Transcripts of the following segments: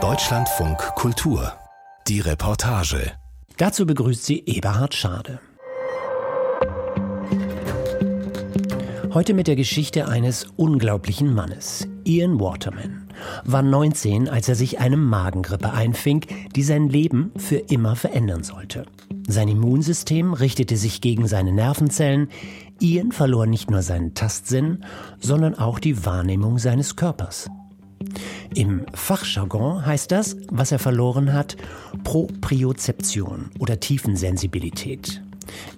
Deutschlandfunk Kultur. Die Reportage. Dazu begrüßt sie Eberhard Schade. Heute mit der Geschichte eines unglaublichen Mannes, Ian Waterman. War 19, als er sich eine Magengrippe einfing, die sein Leben für immer verändern sollte. Sein Immunsystem richtete sich gegen seine Nervenzellen. Ian verlor nicht nur seinen Tastsinn, sondern auch die Wahrnehmung seines Körpers. Im Fachjargon heißt das, was er verloren hat, Propriozeption oder Tiefensensibilität.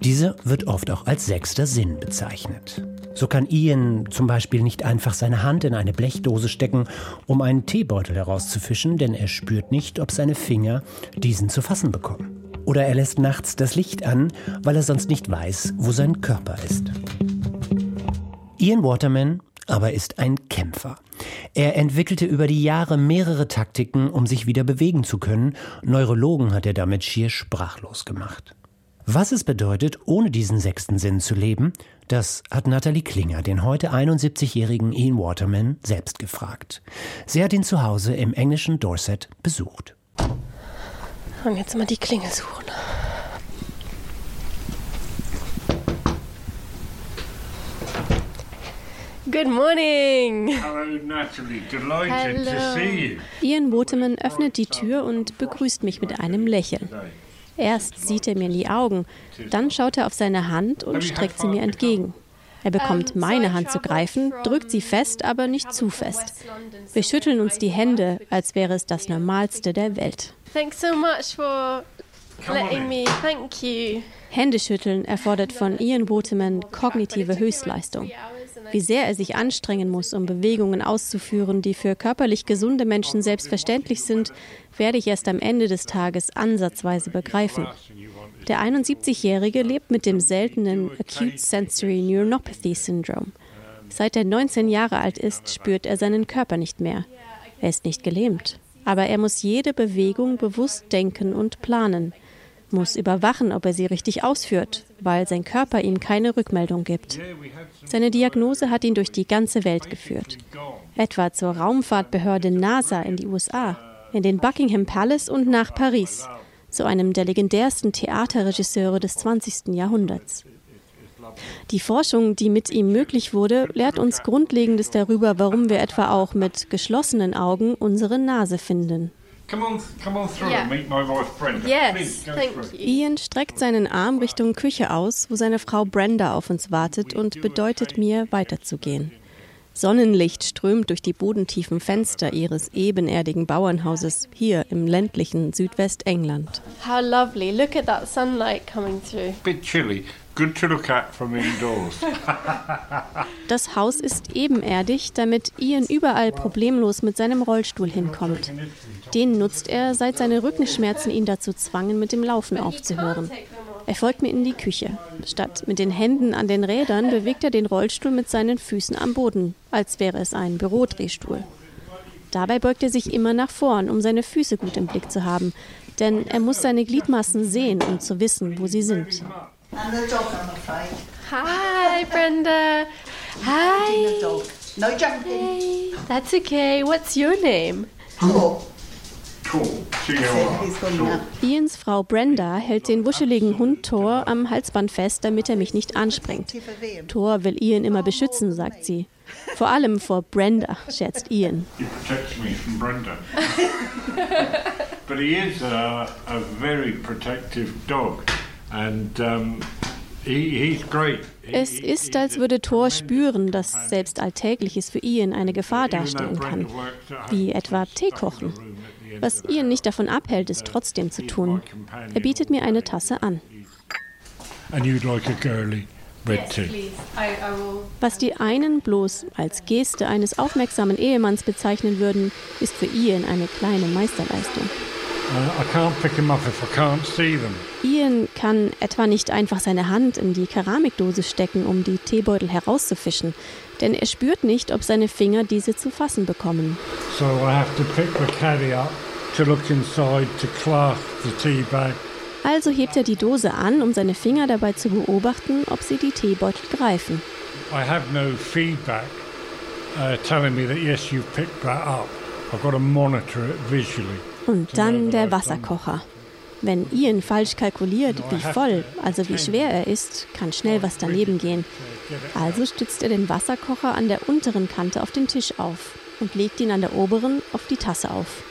Diese wird oft auch als sechster Sinn bezeichnet. So kann Ian zum Beispiel nicht einfach seine Hand in eine Blechdose stecken, um einen Teebeutel herauszufischen, denn er spürt nicht, ob seine Finger diesen zu fassen bekommen. Oder er lässt nachts das Licht an, weil er sonst nicht weiß, wo sein Körper ist. Ian Waterman aber ist ein Kämpfer. Er entwickelte über die Jahre mehrere Taktiken, um sich wieder bewegen zu können. Neurologen hat er damit schier sprachlos gemacht. Was es bedeutet, ohne diesen sechsten Sinn zu leben, das hat Natalie Klinger, den heute 71-jährigen Ian Waterman, selbst gefragt. Sie hat ihn zu Hause im englischen Dorset besucht. Und jetzt mal die Klingel suchen. Good morning. Hello, Natalie. Delighted Hello. to see you. Ian Waterman öffnet die Tür und begrüßt mich mit einem Lächeln. Erst sieht er mir in die Augen, dann schaut er auf seine Hand und streckt sie mir entgegen. Er bekommt meine Hand zu greifen, drückt sie fest, aber nicht zu fest. Wir schütteln uns die Hände, als wäre es das Normalste der Welt. Thanks so much for letting in. me. Thank you. Händeschütteln erfordert von Ian Waterman kognitive Höchstleistung. Wie sehr er sich anstrengen muss, um Bewegungen auszuführen, die für körperlich gesunde Menschen selbstverständlich sind, werde ich erst am Ende des Tages ansatzweise begreifen. Der 71-Jährige lebt mit dem seltenen Acute Sensory Neuronopathy Syndrome. Seit er 19 Jahre alt ist, spürt er seinen Körper nicht mehr. Er ist nicht gelähmt. Aber er muss jede Bewegung bewusst denken und planen, muss überwachen, ob er sie richtig ausführt, weil sein Körper ihm keine Rückmeldung gibt. Seine Diagnose hat ihn durch die ganze Welt geführt. Etwa zur Raumfahrtbehörde NASA in die USA, in den Buckingham Palace und nach Paris, zu einem der legendärsten Theaterregisseure des 20. Jahrhunderts. Die Forschung, die mit ihm möglich wurde, lehrt uns Grundlegendes darüber, warum wir etwa auch mit geschlossenen Augen unsere Nase finden. Come on, come on through Yeah. and meet my wife Brenda. Yes, Please go thank through. you. Ian streckt seinen Arm Richtung Küche aus, wo seine Frau Brenda auf uns wartet und bedeutet mir, weiterzugehen. Sonnenlicht strömt durch die bodentiefen Fenster ihres ebenerdigen Bauernhauses hier im ländlichen Südwestengland. How lovely. Look at that sunlight coming through. Bit chilly. Good to look at from indoors. Das Haus ist ebenerdig, damit Ian überall problemlos mit seinem Rollstuhl hinkommt. Den nutzt er, seit seine Rückenschmerzen ihn dazu zwangen, mit dem Laufen aufzuhören. Er folgt mir in die Küche. Statt mit den Händen an den Rädern bewegt er den Rollstuhl mit seinen Füßen am Boden, als wäre es ein Bürodrehstuhl. Dabei beugt er sich immer nach vorn, um seine Füße gut im Blick zu haben, denn er muss seine Gliedmaßen sehen, um zu wissen, wo sie sind. Hi, Brenda. Hi. No jumping. Hey. That's okay. What's your name? Cool. Ians Frau Brenda hält den wuscheligen Hund Thor am Halsband fest, damit er mich nicht anspringt. Thor will Ian immer beschützen, sagt sie. Vor allem vor Brenda, scherzt Ian. But he is a, a very protective dog. And um, Es ist, als würde Thor spüren, dass selbst Alltägliches für Ian eine Gefahr darstellen kann, wie etwa Tee kochen. Was Ian nicht davon abhält, es trotzdem zu tun. Er bietet mir eine Tasse an. And you'd like a girly red tea. Please. I, I will. Was die einen bloß als Geste eines aufmerksamen Ehemanns bezeichnen würden, ist für Ian eine kleine Meisterleistung. Uh, I can't pick them up if I can't see them. Ian kann etwa nicht einfach seine Hand in die Keramikdose stecken, um die Teebeutel herauszufischen, denn er spürt nicht, ob seine Finger diese zu fassen bekommen. So I have to pick the caddy up to look inside to clasp the tea bag. Also hebt er die Dose an, um seine Finger dabei zu beobachten, ob sie die Teebeutel greifen. I have no feedback uh, telling me that yes, you've picked that up. I've got to monitor it visually. Und dann der Wasserkocher. Wenn Ian falsch kalkuliert, wie voll, also wie schwer er ist, kann schnell was daneben gehen. Also stützt er den Wasserkocher an der unteren Kante auf den Tisch auf und legt ihn an der oberen auf die Tasse auf.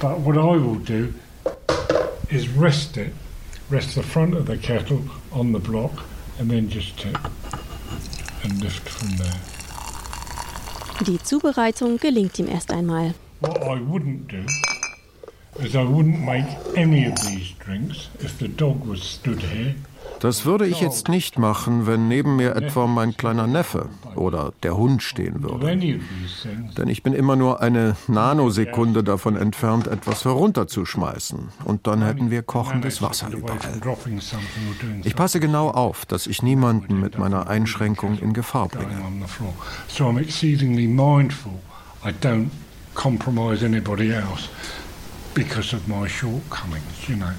But what I will do is rest it, rest the front of the kettle on the block, and then just tip and lift from there. Die Zubereitung gelingt ihm erst einmal. What I wouldn't do Das würde ich jetzt nicht machen, wenn neben mir etwa mein kleiner Neffe oder der Hund stehen würde. any of these things. Denn ich bin immer nur eine Nanosekunde davon entfernt, etwas herunterzuschmeißen. Und dann hätten wir kochendes Wasser überall. Ich passe genau auf, dass ich niemanden mit meiner Einschränkung in Gefahr bringe. So I'm exceedingly mindful I don't compromise anybody else because of my shortcomings, you know.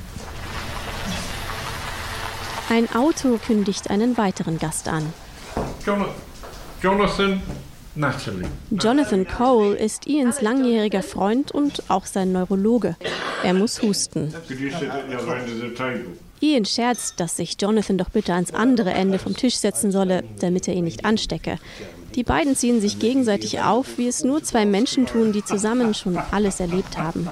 Ein Auto kündigt einen weiteren Gast an. Jonathan, Jonathan, Natalie. Jonathan Cole ist Ians langjähriger Freund und auch sein Neurologe. Er muss husten. Could you sit at the other end of the table? Ian scherzt, dass sich Jonathan doch bitte ans andere Ende vom Tisch setzen solle, damit er ihn nicht anstecke. Die beiden ziehen sich gegenseitig auf, wie es nur zwei Menschen tun, die zusammen schon alles erlebt haben.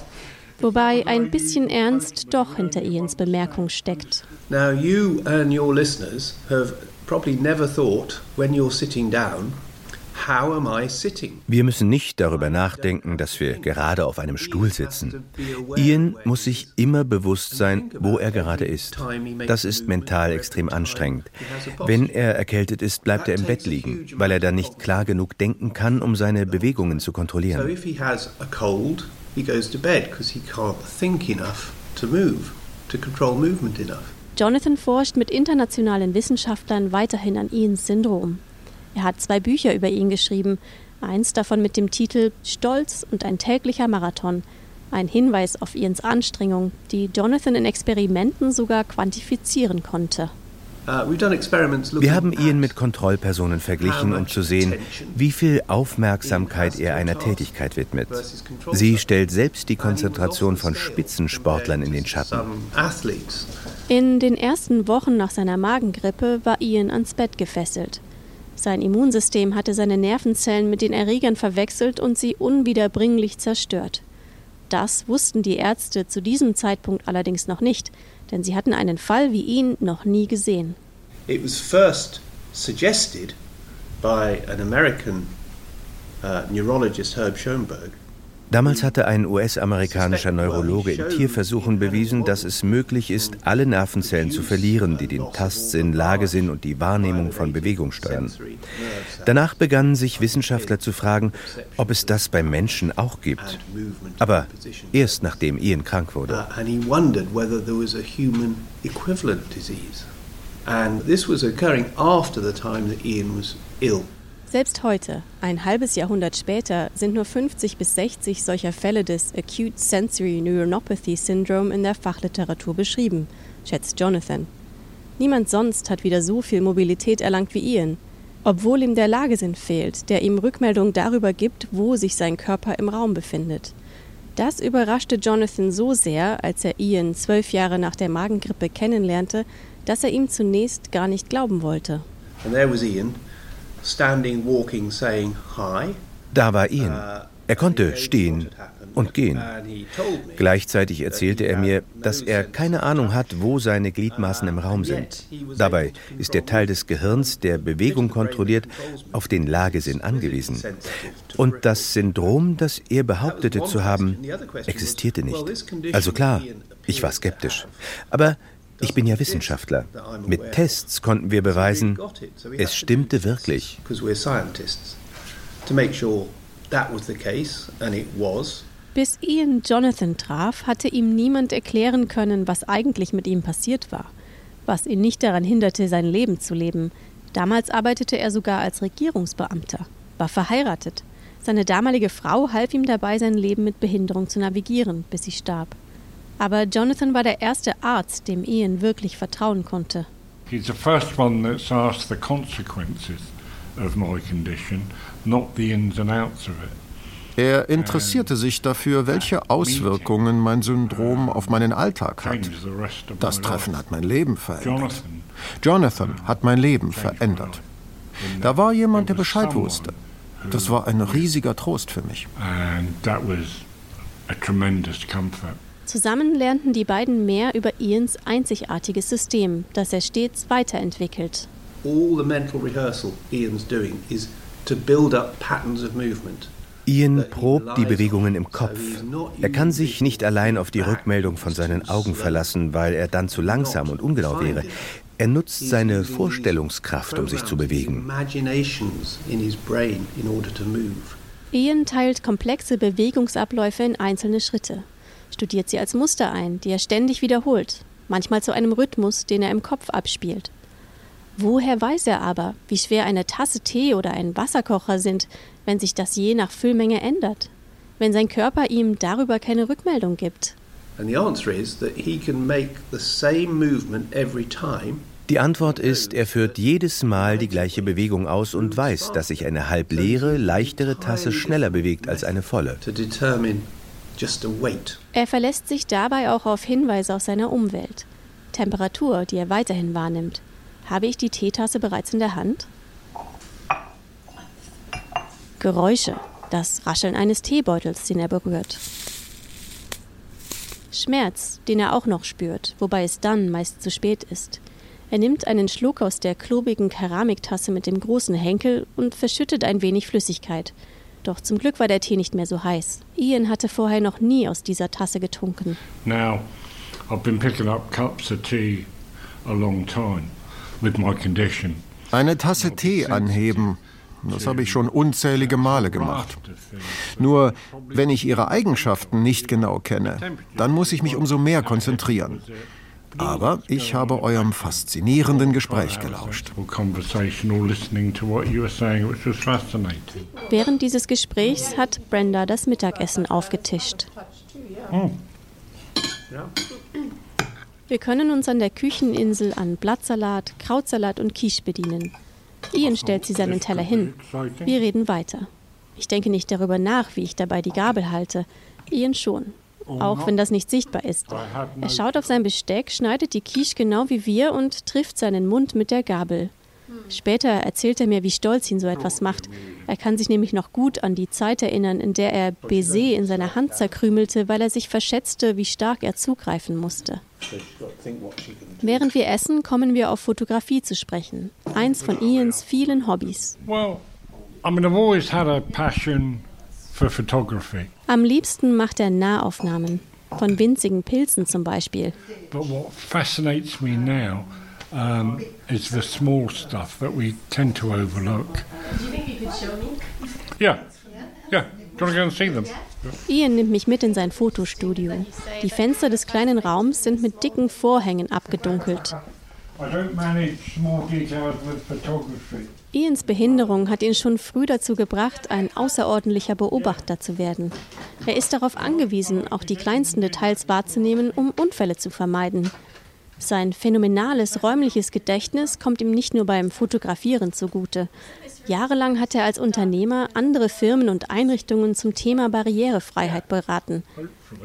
Wobei ein bisschen Ernst doch hinter Ians Bemerkung steckt. Now, you and your listeners have probably never thought when you're sitting down, how am I sitting? Wir müssen nicht darüber nachdenken, dass wir gerade auf einem Stuhl sitzen. Ian muss sich immer bewusst sein, wo er gerade ist. Das ist mental extrem anstrengend. Wenn er erkältet ist, bleibt er im Bett liegen, weil er dann nicht klar genug denken kann, um seine Bewegungen zu kontrollieren. He goes to bed because he can't think enough to move, to control movement enough. Jonathan forscht mit internationalen Wissenschaftlern weiterhin an Ians Syndrom. Er hat zwei Bücher über ihn geschrieben, eins davon mit dem Titel Stolz und ein täglicher Marathon, ein Hinweis auf Ians Anstrengung, die Jonathan in Experimenten sogar quantifizieren konnte. Wir haben Ian at mit Kontrollpersonen verglichen, um zu sehen, wie viel Aufmerksamkeit er einer Tätigkeit widmet. Sie stellt selbst die Konzentration von Spitzensportlern in den Schatten. In den ersten Wochen nach seiner Magengrippe war Ian ans Bett gefesselt. Sein Immunsystem hatte seine Nervenzellen mit den Erregern verwechselt und sie unwiederbringlich zerstört. Das wussten die Ärzte zu diesem Zeitpunkt allerdings noch nicht, denn sie hatten einen Fall wie ihn noch nie gesehen. It was first suggested by an American uh, neurologist, Herb Schoenberg. Damals hatte ein US-amerikanischer Neurologe in Tierversuchen bewiesen, dass es möglich ist, alle Nervenzellen zu verlieren, die den Tastsinn, Lagesinn und die Wahrnehmung von Bewegung steuern. Danach begannen sich Wissenschaftler zu fragen, ob es das beim Menschen auch gibt. Aber erst nachdem Ian krank wurde. Uh, and this was occurring after the time that Ian was ill. Selbst heute, ein halbes Jahrhundert später, sind nur 50 bis 60 solcher Fälle des Acute Sensory Neuronopathy Syndrome in der Fachliteratur beschrieben, schätzt Jonathan. Niemand sonst hat wieder so viel Mobilität erlangt wie Ian, obwohl ihm der Lagesinn fehlt, der ihm Rückmeldung darüber gibt, wo sich sein Körper im Raum befindet. Das überraschte Jonathan so sehr, als er Ian zwölf Jahre nach der Magengrippe kennenlernte, dass er ihm zunächst gar nicht glauben wollte. And there was Ian, Da war Ian. Er konnte stehen und gehen. Gleichzeitig erzählte er mir, dass er keine Ahnung hat, wo seine Gliedmaßen im Raum sind. Dabei ist der Teil des Gehirns, der Bewegung kontrolliert, auf den Lagesinn angewiesen. Und das Syndrom, das er behauptete zu haben, existierte nicht. Also klar, ich war skeptisch. Aber ich bin ja Wissenschaftler. Mit Tests konnten wir beweisen, es stimmte wirklich. Bis Ian Jonathan traf, hatte ihm niemand erklären können, was eigentlich mit ihm passiert war. Was ihn nicht daran hinderte, sein Leben zu leben. Damals arbeitete er sogar als Regierungsbeamter, war verheiratet. Seine damalige Frau half ihm dabei, sein Leben mit Behinderung zu navigieren, bis sie starb. Aber Jonathan war der erste Arzt, dem Ian wirklich vertrauen konnte. He's the first one that's asked the consequences of my condition not the ins and outs of it. Er interessierte sich dafür, welche Auswirkungen mein Syndrom auf meinen Alltag hat. Das my Treffen hat mein Leben verändert. Jonathan Jonathan hat mein Leben verändert. Da war jemand, der Bescheid wusste. Das war ein riesiger Trost für mich. and that was a tremendous comfort. Zusammen lernten die beiden mehr über Ians einzigartiges System, das er stets weiterentwickelt. All the mental rehearsal Ian's doing is to build up patterns of movement. Ian probt die Bewegungen im Kopf. Er kann sich nicht allein auf die Rückmeldung von seinen Augen verlassen, weil er dann zu langsam und ungenau wäre. Er nutzt seine Vorstellungskraft, um sich zu bewegen. Ian teilt komplexe Bewegungsabläufe in einzelne Schritte, studiert sie als Muster ein, die er ständig wiederholt, manchmal zu einem Rhythmus, den er im Kopf abspielt. Woher weiß er aber, wie schwer eine Tasse Tee oder ein Wasserkocher sind, wenn sich das je nach Füllmenge ändert? Wenn sein Körper ihm darüber keine Rückmeldung gibt? Die Antwort ist, er führt jedes Mal die gleiche Bewegung aus und weiß, dass sich eine halb leere, leichtere Tasse schneller bewegt als eine volle. Er verlässt sich dabei auch auf Hinweise aus seiner Umwelt. Temperatur, die er weiterhin wahrnimmt. Habe ich die Teetasse bereits in der Hand? Geräusche, das Rascheln eines Teebeutels, den er berührt. Schmerz, den er auch noch spürt, wobei es dann meist zu spät ist. Er nimmt einen Schluck aus der klobigen Keramiktasse mit dem großen Henkel und verschüttet ein wenig Flüssigkeit. Doch zum Glück war der Tee nicht mehr so heiß. Ian hatte vorher noch nie aus dieser Tasse getrunken. Now, I've been picking up cups of tea a long time with my condition. Eine Tasse Tee anheben, das habe ich schon unzählige Male gemacht. Nur, wenn ich ihre Eigenschaften nicht genau kenne, dann muss ich mich umso mehr konzentrieren. Aber ich habe eurem faszinierenden Gespräch gelauscht. Während dieses Gesprächs hat Brenda das Mittagessen aufgetischt. Wir können uns an der Kücheninsel an Blattsalat, Krautsalat und Quiche bedienen. Ian stellt sie seinen Teller hin. Wir reden weiter. Ich denke nicht darüber nach, wie ich dabei die Gabel halte. Ian schon. Auch wenn das nicht sichtbar ist. Er schaut auf sein Besteck, schneidet die Quiche genau wie wir und trifft seinen Mund mit der Gabel. Später erzählt er mir, wie stolz ihn so etwas macht. Er kann sich nämlich noch gut an die Zeit erinnern, in der er Baiser in seiner Hand zerkrümelte, weil er sich verschätzte, wie stark er zugreifen musste. Während wir essen, kommen wir auf Fotografie zu sprechen. Eins von Ians vielen Hobbys. Well, I mean, I've always had a passion for photography, Am liebsten macht er Nahaufnahmen. Von winzigen Pilzen zum Beispiel. but what fascinates me now um, is the small stuff that we tend to overlook. Do you think you could show me? Yeah, yeah. Do you want to go and see them? Ian nimmt mich mit in sein Fotostudio. Die Fenster des kleinen Raums sind mit dicken Vorhängen abgedunkelt. I don't manage small details with photography. Ians Behinderung hat ihn schon früh dazu gebracht, ein außerordentlicher Beobachter zu werden. Er ist darauf angewiesen, auch die kleinsten Details wahrzunehmen, um Unfälle zu vermeiden. Sein phänomenales räumliches Gedächtnis kommt ihm nicht nur beim Fotografieren zugute. Jahrelang hat er als Unternehmer andere Firmen und Einrichtungen zum Thema Barrierefreiheit beraten.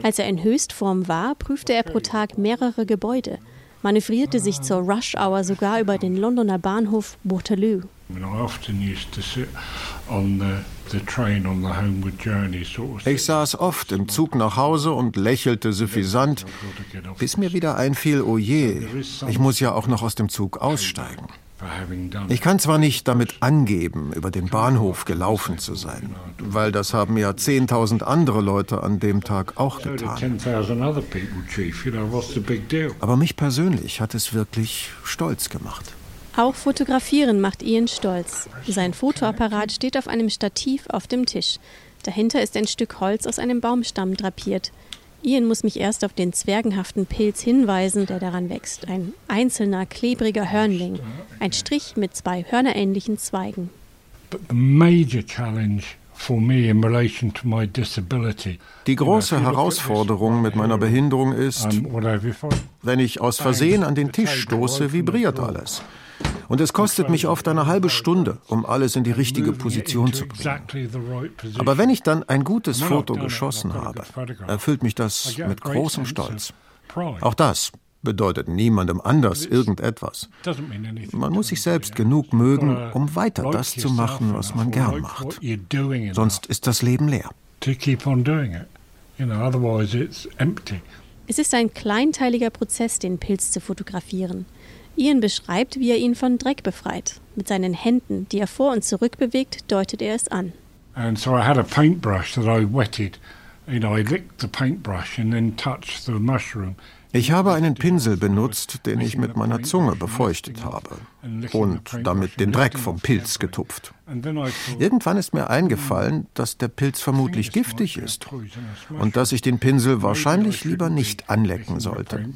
Als er in Höchstform war, prüfte er pro Tag mehrere Gebäude, manövrierte sich zur Rush-Hour sogar über den Londoner Bahnhof Waterloo. Ich saß oft im Zug nach Hause und lächelte suffisant, bis mir wieder einfiel, oh je, ich muss ja auch noch aus dem Zug aussteigen. Ich kann zwar nicht damit angeben, über den Bahnhof gelaufen zu sein, weil das haben ja 10.000 andere Leute an dem Tag auch getan. 10,000 other people, Chief. You know, what's the big deal? Aber mich persönlich hat es wirklich stolz gemacht. Auch Fotografieren macht Ian stolz. Sein Fotoapparat steht auf einem Stativ auf dem Tisch. Dahinter ist ein Stück Holz aus einem Baumstamm drapiert. Ian muss mich erst auf den zwergenhaften Pilz hinweisen, der daran wächst. Ein einzelner, klebriger Hörnling. Ein Strich mit zwei hörnerähnlichen Zweigen. But the major challenge for me in relation to my disability, Die große Herausforderung mit meiner Behinderung ist, wenn ich aus Versehen an den Tisch stoße, vibriert alles. Und es kostet mich oft eine halbe Stunde, um alles in die richtige Position zu bringen. Aber wenn ich dann ein gutes Foto geschossen habe, erfüllt mich das mit großem Stolz. Auch das bedeutet niemandem anders irgendetwas. Man muss sich selbst genug mögen, um weiter das zu machen, was man gern macht. Sonst ist das Leben leer. Es ist ein kleinteiliger Prozess, den Pilz zu fotografieren. Ian beschreibt, wie er ihn von Dreck befreit. Mit seinen Händen, die er vor und zurück bewegt, deutet er es an. And so I had a paintbrush that I wetted. You know, I licked the paintbrush and then touched the mushroom. Ich habe einen Pinsel benutzt, den ich mit meiner Zunge befeuchtet habe und damit den Dreck vom Pilz getupft. Irgendwann ist mir eingefallen, dass der Pilz vermutlich giftig ist und dass ich den Pinsel wahrscheinlich lieber nicht anlecken sollte.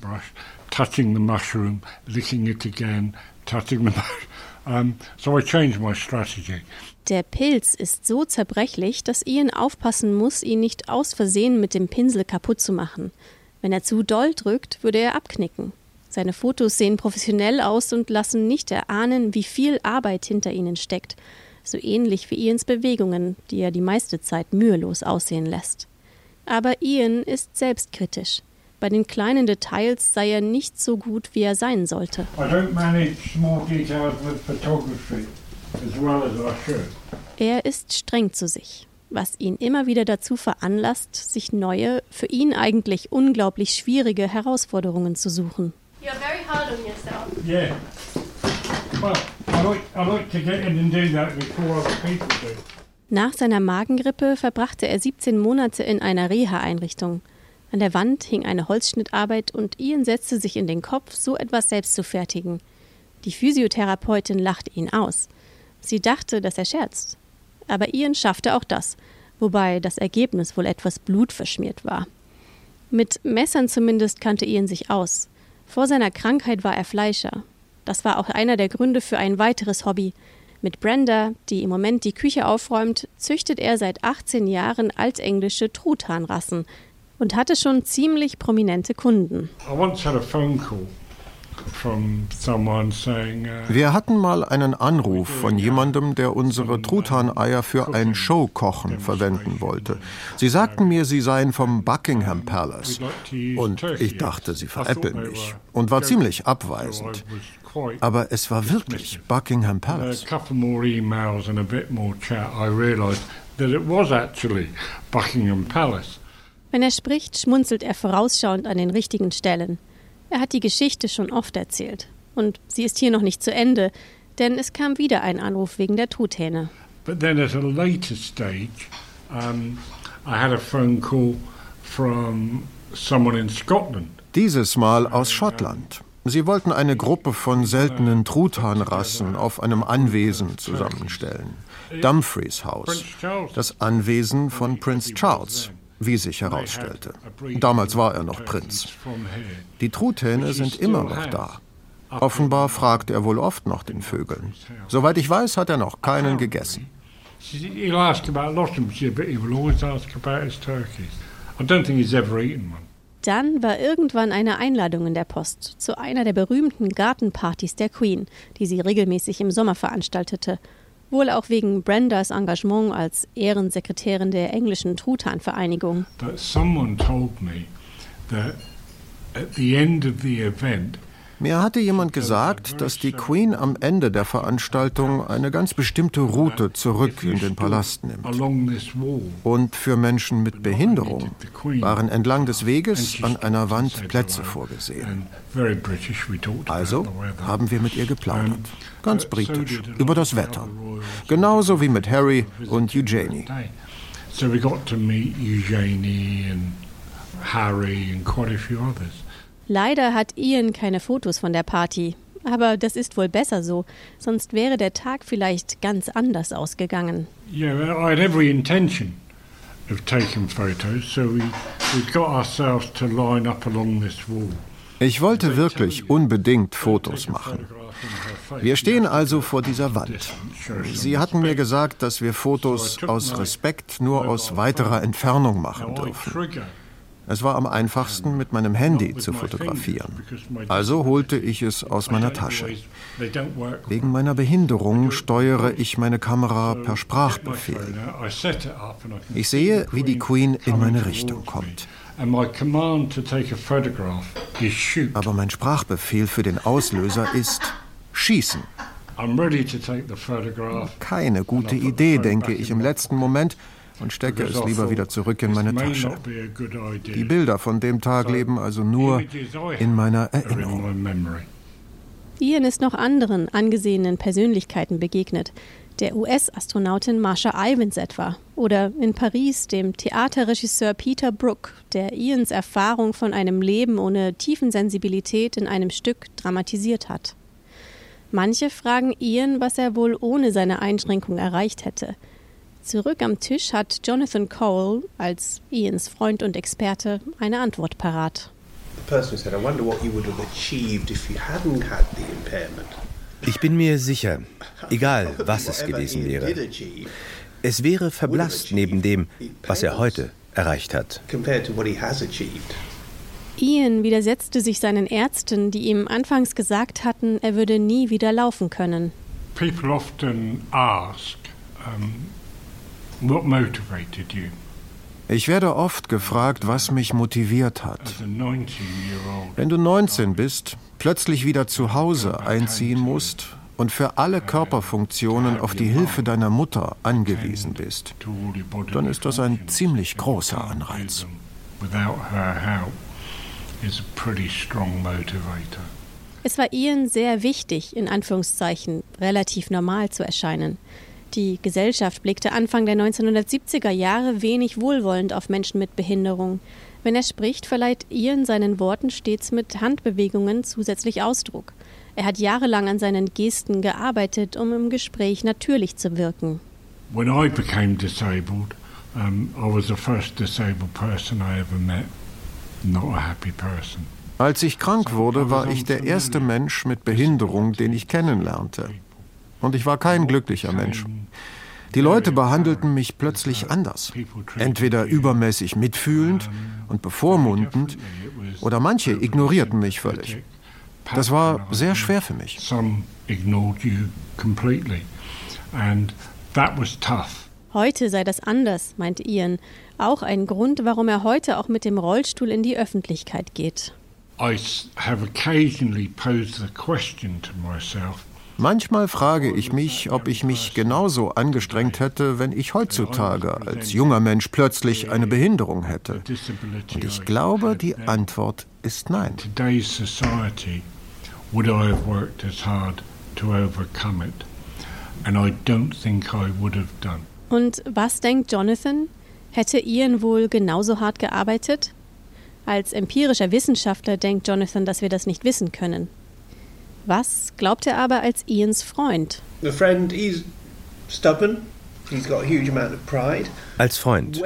Der Pilz ist so zerbrechlich, dass Ian aufpassen muss, ihn nicht aus Versehen mit dem Pinsel kaputt zu machen. Wenn er zu doll drückt, würde er abknicken. Seine Fotos sehen professionell aus und lassen nicht erahnen, wie viel Arbeit hinter ihnen steckt, so ähnlich wie Ians Bewegungen, die er die meiste Zeit mühelos aussehen lässt. Aber Ian ist selbstkritisch. Bei den kleinen Details sei er nicht so gut, wie er sein sollte. Er ist streng zu sich was ihn immer wieder dazu veranlasst, sich neue, für ihn eigentlich unglaublich schwierige Herausforderungen zu suchen. You're very hard on yourself. Yeah. Well, I like, I like to get in and do that before other people do. Nach seiner Magengrippe verbrachte er 17 Monate in einer Reha-Einrichtung. An der Wand hing eine Holzschnittarbeit und Ian setzte sich in den Kopf, so etwas selbst zu fertigen. Die Physiotherapeutin lachte ihn aus. Sie dachte, dass er scherzt aber Ian schaffte auch das, wobei das Ergebnis wohl etwas blutverschmiert war. Mit Messern zumindest kannte Ian sich aus. Vor seiner Krankheit war er Fleischer. Das war auch einer der Gründe für ein weiteres Hobby. Mit Brenda, die im Moment die Küche aufräumt, züchtet er seit 18 Jahren altenglische Truthahnrassen und hatte schon ziemlich prominente Kunden. I once had a phone call Uh, Wir hatten mal einen Anruf von jemandem, der unsere Truthahneier für ein Showkochen verwenden wollte. Sie sagten mir, sie seien vom Buckingham Palace. Und ich dachte, sie veräppeln mich und war ziemlich abweisend. Aber es war wirklich Buckingham Palace. Wenn er spricht, schmunzelt er vorausschauend an den richtigen Stellen. Er hat die Geschichte schon oft erzählt. Und sie ist hier noch nicht zu Ende, denn es kam wieder ein Anruf wegen der Truthähne. But then at a later stage, um, I had a phone call from someone in Scotland. Dieses Mal aus Schottland. Sie wollten eine Gruppe von seltenen Truthahnrassen auf einem Anwesen zusammenstellen. Dumfries Haus, das Anwesen von Prince Charles wie sich herausstellte. Damals war er noch Prinz. Die Truthähne sind immer noch da. Offenbar fragt er wohl oft nach den Vögeln. Soweit ich weiß, hat er noch keinen gegessen. Dann war irgendwann eine Einladung in der Post zu einer der berühmten Gartenpartys der Queen, die sie regelmäßig im Sommer veranstaltete wohl auch wegen Brendas Engagement als Ehrensekretärin der englischen Truthahnvereinigung. But someone told me that at the end of the event mir hatte jemand gesagt, dass die Queen am Ende der Veranstaltung eine ganz bestimmte Route zurück in den Palast nimmt. Und für Menschen mit Behinderung waren entlang des Weges an einer Wand Plätze vorgesehen. Also haben wir mit ihr geplaudert. Ganz britisch, über das Wetter. Genauso wie mit Harry und Eugenie. So we got to meet Eugenie and Harry and quite a few others. Leider hat Ian keine Fotos von der Party. Aber das ist wohl besser so, sonst wäre der Tag vielleicht ganz anders ausgegangen. Yeah, I had every intention of taking photos, so we, we got ourselves to line up along this wall. Ich wollte wirklich unbedingt Fotos machen. Wir stehen also vor dieser Wand. Sie hatten mir gesagt, dass wir Fotos aus Respekt nur aus weiterer Entfernung machen dürfen. Es war am einfachsten, mit meinem Handy zu fotografieren. Also holte ich es aus meiner Tasche. Wegen meiner Behinderung steuere ich meine Kamera per Sprachbefehl. Ich sehe, wie die Queen in meine Richtung kommt. Aber mein Sprachbefehl für den Auslöser ist Schießen. Keine gute Idee, denke ich im letzten Moment und stecke es lieber wieder zurück in meine Tasche. Die Bilder von dem Tag leben also nur in meiner Erinnerung. Ian ist noch anderen angesehenen Persönlichkeiten begegnet. Der US-Astronautin Marsha Ivins etwa. Oder in Paris dem Theaterregisseur Peter Brook, der Ians Erfahrung von einem Leben ohne Tiefensensibilität in einem Stück dramatisiert hat. Manche fragen Ian, was er wohl ohne seine Einschränkung erreicht hätte. Zurück am Tisch hat Jonathan Cole als Ians Freund und Experte eine Antwort parat. Ich bin mir sicher, egal was es gewesen wäre, es wäre verblasst neben dem, was er heute erreicht hat. Ian widersetzte sich seinen Ärzten, die ihm anfangs gesagt hatten, er würde nie wieder laufen können. People often ask, um? Ich werde oft gefragt, was mich motiviert hat. Wenn du 19 bist, plötzlich wieder zu Hause einziehen musst und für alle Körperfunktionen auf die Hilfe deiner Mutter angewiesen bist, dann ist das ein ziemlich großer Anreiz. Es war Ian sehr wichtig, in Anführungszeichen, relativ normal zu erscheinen. Die Gesellschaft blickte Anfang der 1970er Jahre wenig wohlwollend auf Menschen mit Behinderung. Wenn er spricht, verleiht Ian seinen Worten stets mit Handbewegungen zusätzlich Ausdruck. Er hat jahrelang an seinen Gesten gearbeitet, um im Gespräch natürlich zu wirken. When I became disabled, um, I was the first disabled person I ever met. Als ich krank wurde, war ich der erste Mensch mit Behinderung, den ich kennenlernte. Und ich war kein glücklicher Mensch. Die Leute behandelten mich plötzlich anders. Entweder übermäßig mitfühlend und bevormundend, oder manche ignorierten mich völlig. Das war sehr schwer für mich. Heute sei das anders, meinte Ian. Auch ein Grund, warum er heute auch mit dem Rollstuhl in die Öffentlichkeit geht. Manchmal frage ich mich, ob ich mich genauso angestrengt hätte, wenn ich heutzutage als junger Mensch plötzlich eine Behinderung hätte. Und ich glaube, die Antwort ist nein. Would I have worked as hard to overcome it? And I don't think I would have done. Und was denkt Jonathan? Hätte Ian wohl genauso hart gearbeitet? Als empirischer Wissenschaftler denkt Jonathan, dass wir das nicht wissen können. Was glaubt er aber als Ians Freund? The friend is stubborn, als Freund.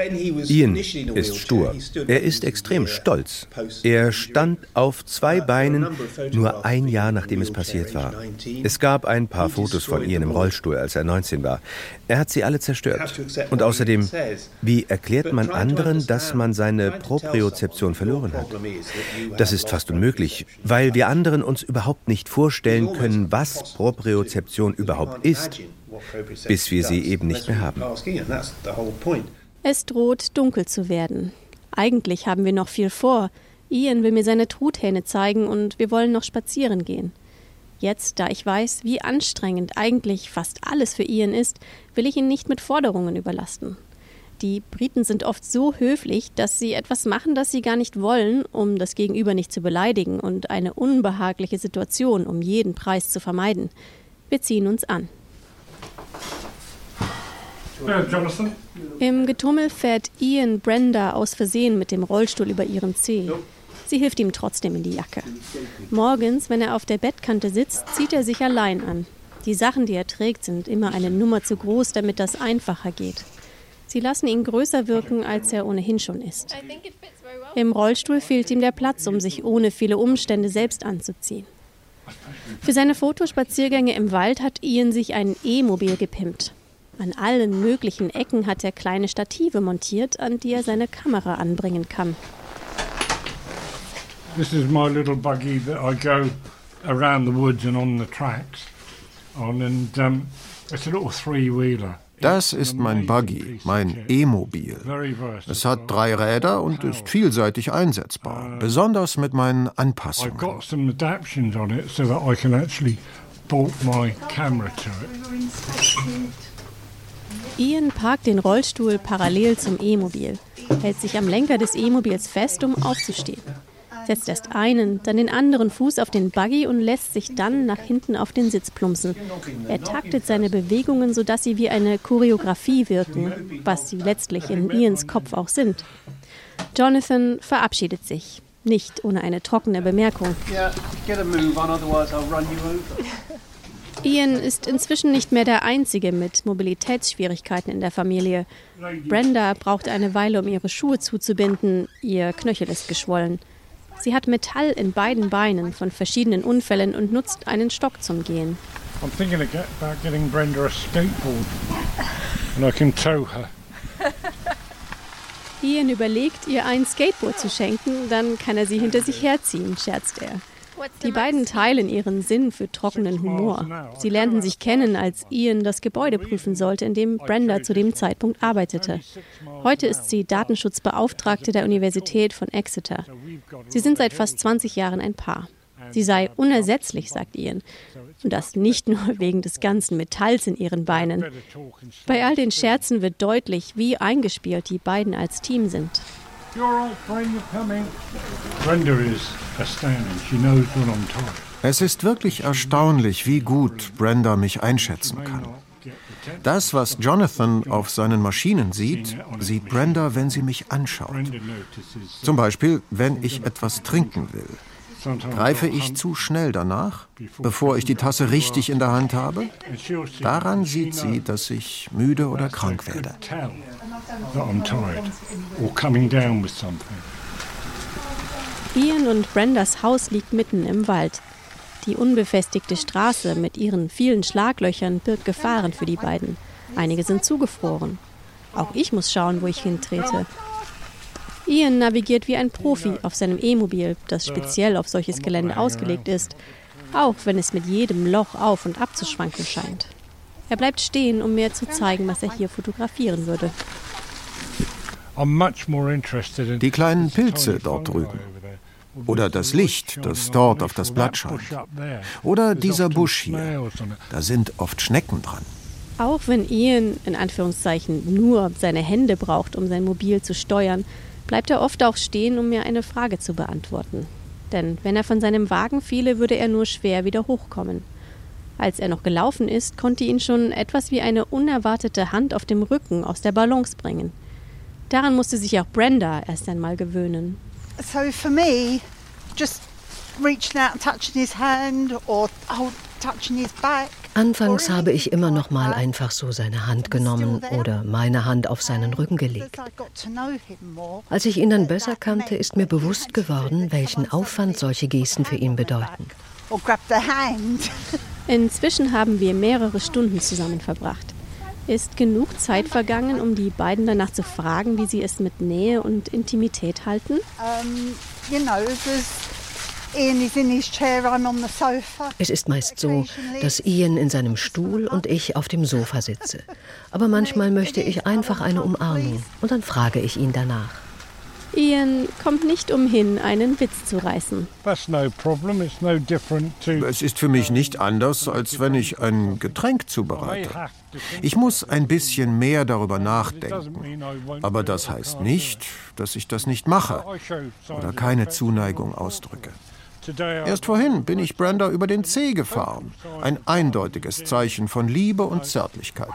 Ian ist stur. Er ist extrem stolz. Er stand auf zwei Beinen nur ein Jahr nachdem es passiert war. Es gab ein paar Fotos von Ian im Rollstuhl, als er 19 war. Er hat sie alle zerstört. Und außerdem, wie erklärt man anderen, dass man seine Propriozeption verloren hat? Das ist fast unmöglich, weil wir anderen uns überhaupt nicht vorstellen können, was Propriozeption überhaupt ist bis wir sie eben nicht mehr haben. Es droht dunkel zu werden. Eigentlich haben wir noch viel vor. Ian will mir seine Truthähne zeigen und wir wollen noch spazieren gehen. Jetzt, da ich weiß, wie anstrengend eigentlich fast alles für Ian ist, will ich ihn nicht mit Forderungen überlasten. Die Briten sind oft so höflich, dass sie etwas machen, das sie gar nicht wollen, um das Gegenüber nicht zu beleidigen und eine unbehagliche Situation um jeden Preis zu vermeiden. Wir ziehen uns an. Im Getummel fährt Ian Brenda aus Versehen mit dem Rollstuhl über ihren Zeh. Sie hilft ihm trotzdem in die Jacke. Morgens, wenn er auf der Bettkante sitzt, zieht er sich allein an. Die Sachen, die er trägt, sind immer eine Nummer zu groß, damit das einfacher geht. Sie lassen ihn größer wirken, als er ohnehin schon ist. Im Rollstuhl fehlt ihm der Platz, um sich ohne viele Umstände selbst anzuziehen. Für seine Fotospaziergänge im Wald hat Ian sich ein E-Mobil gepimpt. An allen möglichen Ecken hat er kleine Stative montiert, an die er seine Kamera anbringen kann. This is my little buggy that I go around the woods and on the tracks on, and um, it's a little three-wheeler. Das ist mein Buggy, mein E-Mobil. Es hat drei Räder und ist vielseitig einsetzbar, besonders mit meinen Anpassungen. Ian parkt den Rollstuhl parallel zum E-Mobil, hält sich am Lenker des E-Mobils fest, um aufzustehen. Setzt erst einen, dann den anderen Fuß auf den Buggy und lässt sich dann nach hinten auf den Sitz plumpsen. Er taktet seine Bewegungen, sodass sie wie eine Choreografie wirken, was sie letztlich in Ians Kopf auch sind. Jonathan verabschiedet sich, nicht ohne eine trockene Bemerkung. Yeah, Ian ist inzwischen nicht mehr der Einzige mit Mobilitätsschwierigkeiten in der Familie. Brenda braucht eine Weile, um ihre Schuhe zuzubinden. Ihr Knöchel ist geschwollen. Sie hat Metall in beiden Beinen von verschiedenen Unfällen und nutzt einen Stock zum Gehen. I'm thinking of get, about getting Brenda a skateboard, and I can tow her. Ian überlegt, ihr ein Skateboard zu schenken, dann kann er sie hinter sich herziehen, scherzt er. Die beiden teilen ihren Sinn für trockenen Humor. Sie lernten sich kennen, als Ian das Gebäude prüfen sollte, in dem Brenda zu dem Zeitpunkt arbeitete. Heute ist sie Datenschutzbeauftragte der Universität von Exeter. Sie sind seit fast 20 Jahren ein Paar. Sie sei unersetzlich, sagt Ian. Und das nicht nur wegen des ganzen Metalls in ihren Beinen. Bei all den Scherzen wird deutlich, wie eingespielt die beiden als Team sind. Es ist wirklich erstaunlich, wie gut Brenda mich einschätzen kann. Das, was Jonathan auf seinen Maschinen sieht, sieht Brenda, wenn sie mich anschaut. Zum Beispiel, wenn ich etwas trinken will. Greife ich zu schnell danach, bevor ich die Tasse richtig in der Hand habe? Daran sieht sie, dass ich müde oder krank werde. That I'm tired or coming down with something. Ian und Brendas Haus liegt mitten im Wald. Die unbefestigte Straße mit ihren vielen Schlaglöchern birgt Gefahren für die beiden. Einige sind zugefroren. Auch ich muss schauen, wo ich hintrete. Ian navigiert wie ein Profi auf seinem E-Mobil, das speziell auf solches Gelände ausgelegt ist, auch wenn es mit jedem Loch auf und ab zu schwanken scheint. Er bleibt stehen, um mir zu zeigen, was er hier fotografieren würde. I'm much more interested in Die kleinen Pilze dort drüben. Oder das Licht, das dort auf das Blatt scheint. Oder dieser Busch hier. Da sind oft Schnecken dran. Auch wenn Ian in Anführungszeichen nur seine Hände braucht, um sein Mobil zu steuern, bleibt er oft auch stehen, um mir eine Frage zu beantworten. Denn wenn er von seinem Wagen fiele, würde er nur schwer wieder hochkommen. Als er noch gelaufen ist, konnte ihn schon etwas wie eine unerwartete Hand auf dem Rücken aus der Balance bringen. Daran musste sich auch Brenda erst einmal gewöhnen. So for me, just reaching out and touching his hand or touching his back. Anfangs habe ich immer noch mal einfach so seine Hand genommen oder meine Hand auf seinen Rücken gelegt. Als ich ihn dann besser kannte, ist mir bewusst geworden, welchen Aufwand solche Gesten für ihn bedeuten. Or grab the hand. Inzwischen haben wir mehrere Stunden zusammen verbracht. Ist genug Zeit vergangen, um die beiden danach zu fragen, wie sie es mit Nähe und Intimität halten? Um, you know. Es ist meist so, dass Ian in seinem Stuhl und ich auf dem Sofa sitze. Aber manchmal möchte ich einfach eine Umarmung und dann frage ich ihn danach. Ian kommt nicht umhin, einen Witz zu reißen. That's no problem. It's no different to. Es ist für mich nicht anders, als wenn ich ein Getränk zubereite. Ich muss ein bisschen mehr darüber nachdenken. Aber das heißt nicht, dass ich das nicht mache oder keine Zuneigung ausdrücke. Erst vorhin bin ich Brenda über den Zeh gefahren. Ein eindeutiges Zeichen von Liebe und Zärtlichkeit.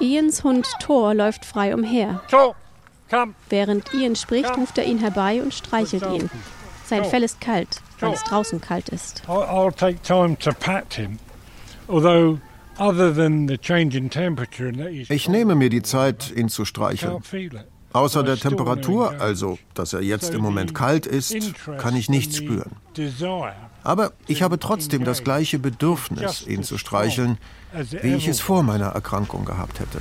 Ians Hund Thor läuft frei umher. Thor. Während Ian spricht, ruft er ihn herbei und streichelt ihn. Sein Fell ist kalt, weil es draußen kalt ist. I'll, take time to pat him. Although, other than the change in temperature and that he's Ich nehme mir die Zeit, ihn zu streicheln. Außer der Temperatur, also dass er jetzt im Moment kalt ist, kann ich nichts spüren. Aber ich habe trotzdem das gleiche Bedürfnis, ihn zu streicheln, wie ich es vor meiner Erkrankung gehabt hätte.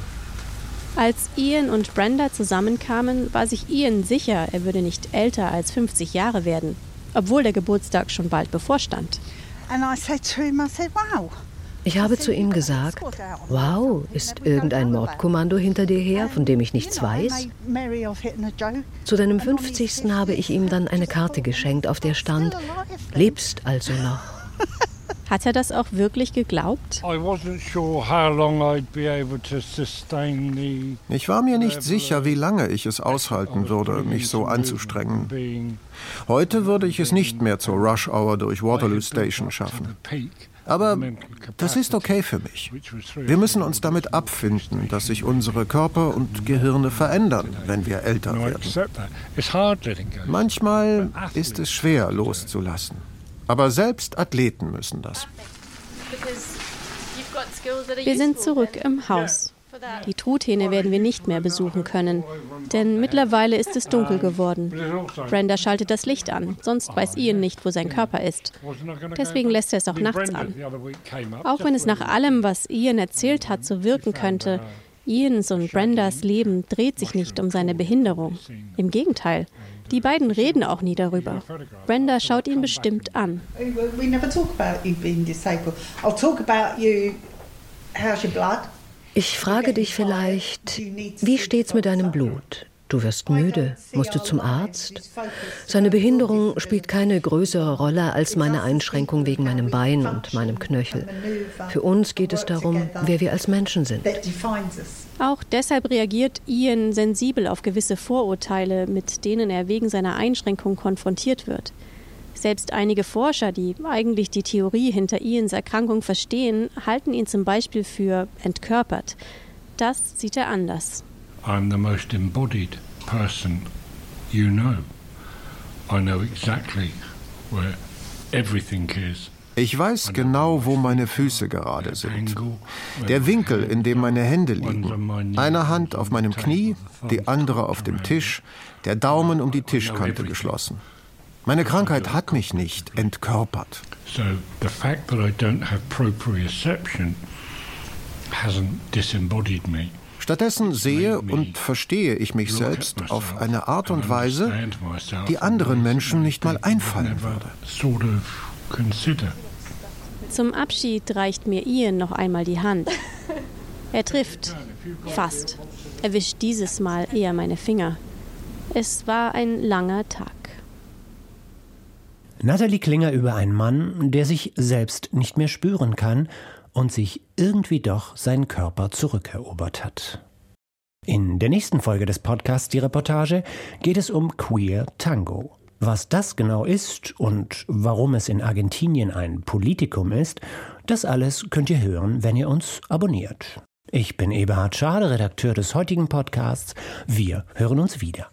Als Ian und Brenda zusammenkamen, war sich Ian sicher, er würde nicht älter als 50 Jahre werden, obwohl der Geburtstag schon bald bevorstand. Ich habe zu ihm gesagt, wow, ist irgendein Mordkommando hinter dir her, von dem ich nichts weiß? Zu deinem 50. habe ich ihm dann eine Karte geschenkt, auf der stand, lebst also noch. Hat er das auch wirklich geglaubt? Ich war mir nicht sicher, wie lange ich es aushalten würde, mich so anzustrengen. Heute würde ich es nicht mehr zur Rush Hour durch Waterloo Station schaffen. Aber das ist okay für mich. Wir müssen uns damit abfinden, dass sich unsere Körper und Gehirne verändern, wenn wir älter werden. Manchmal ist es schwer loszulassen. Aber selbst Athleten müssen das. Wir sind zurück im Haus. Die Truthähne werden wir nicht mehr besuchen können, denn mittlerweile ist es dunkel geworden. Brenda schaltet das Licht an, sonst weiß Ian nicht, wo sein Körper ist. Deswegen lässt er es auch nachts an. Auch wenn es nach allem, was Ian erzählt hat, so wirken könnte, Ians und Brendas Leben dreht sich nicht um seine Behinderung. Im Gegenteil, die beiden reden auch nie darüber. Brenda schaut ihn bestimmt an. Ich frage dich vielleicht, wie steht's mit deinem Blut? Du wirst müde. Musst du zum Arzt? Seine Behinderung spielt keine größere Rolle als meine Einschränkung wegen meinem Bein und meinem Knöchel. Für uns geht es darum, wer wir als Menschen sind. Auch deshalb reagiert Ian sensibel auf gewisse Vorurteile, mit denen er wegen seiner Einschränkung konfrontiert wird. Selbst einige Forscher, die eigentlich die Theorie hinter Ians Erkrankung verstehen, halten ihn zum Beispiel für entkörpert. Das sieht er anders. I'm the most embodied person you know. I know exactly where everything is. Ich weiß genau, wo meine Füße gerade sind. Der Winkel, in dem meine Hände liegen. Eine Hand auf meinem Knie, die andere auf dem Tisch, der Daumen um die Tischkante geschlossen. Meine Krankheit hat mich nicht entkörpert. So the fact that I don't have proprioception hasn't disembodied me. Stattdessen sehe und verstehe ich mich selbst auf eine Art und Weise, die anderen Menschen nicht mal einfallen würde. Zum Abschied reicht mir Ian noch einmal die Hand. Er trifft. Fast. Er wischt dieses Mal eher meine Finger. Es war ein langer Tag. Natalie Klinger über einen Mann, der sich selbst nicht mehr spüren kann und sich irgendwie doch seinen Körper zurückerobert hat. In der nächsten Folge des Podcasts Die Reportage geht es um Queer Tango. Was das genau ist und warum es in Argentinien ein Politikum ist, das alles könnt ihr hören, wenn ihr uns abonniert. Ich bin Eberhard Schade, Redakteur des heutigen Podcasts. Wir hören uns wieder.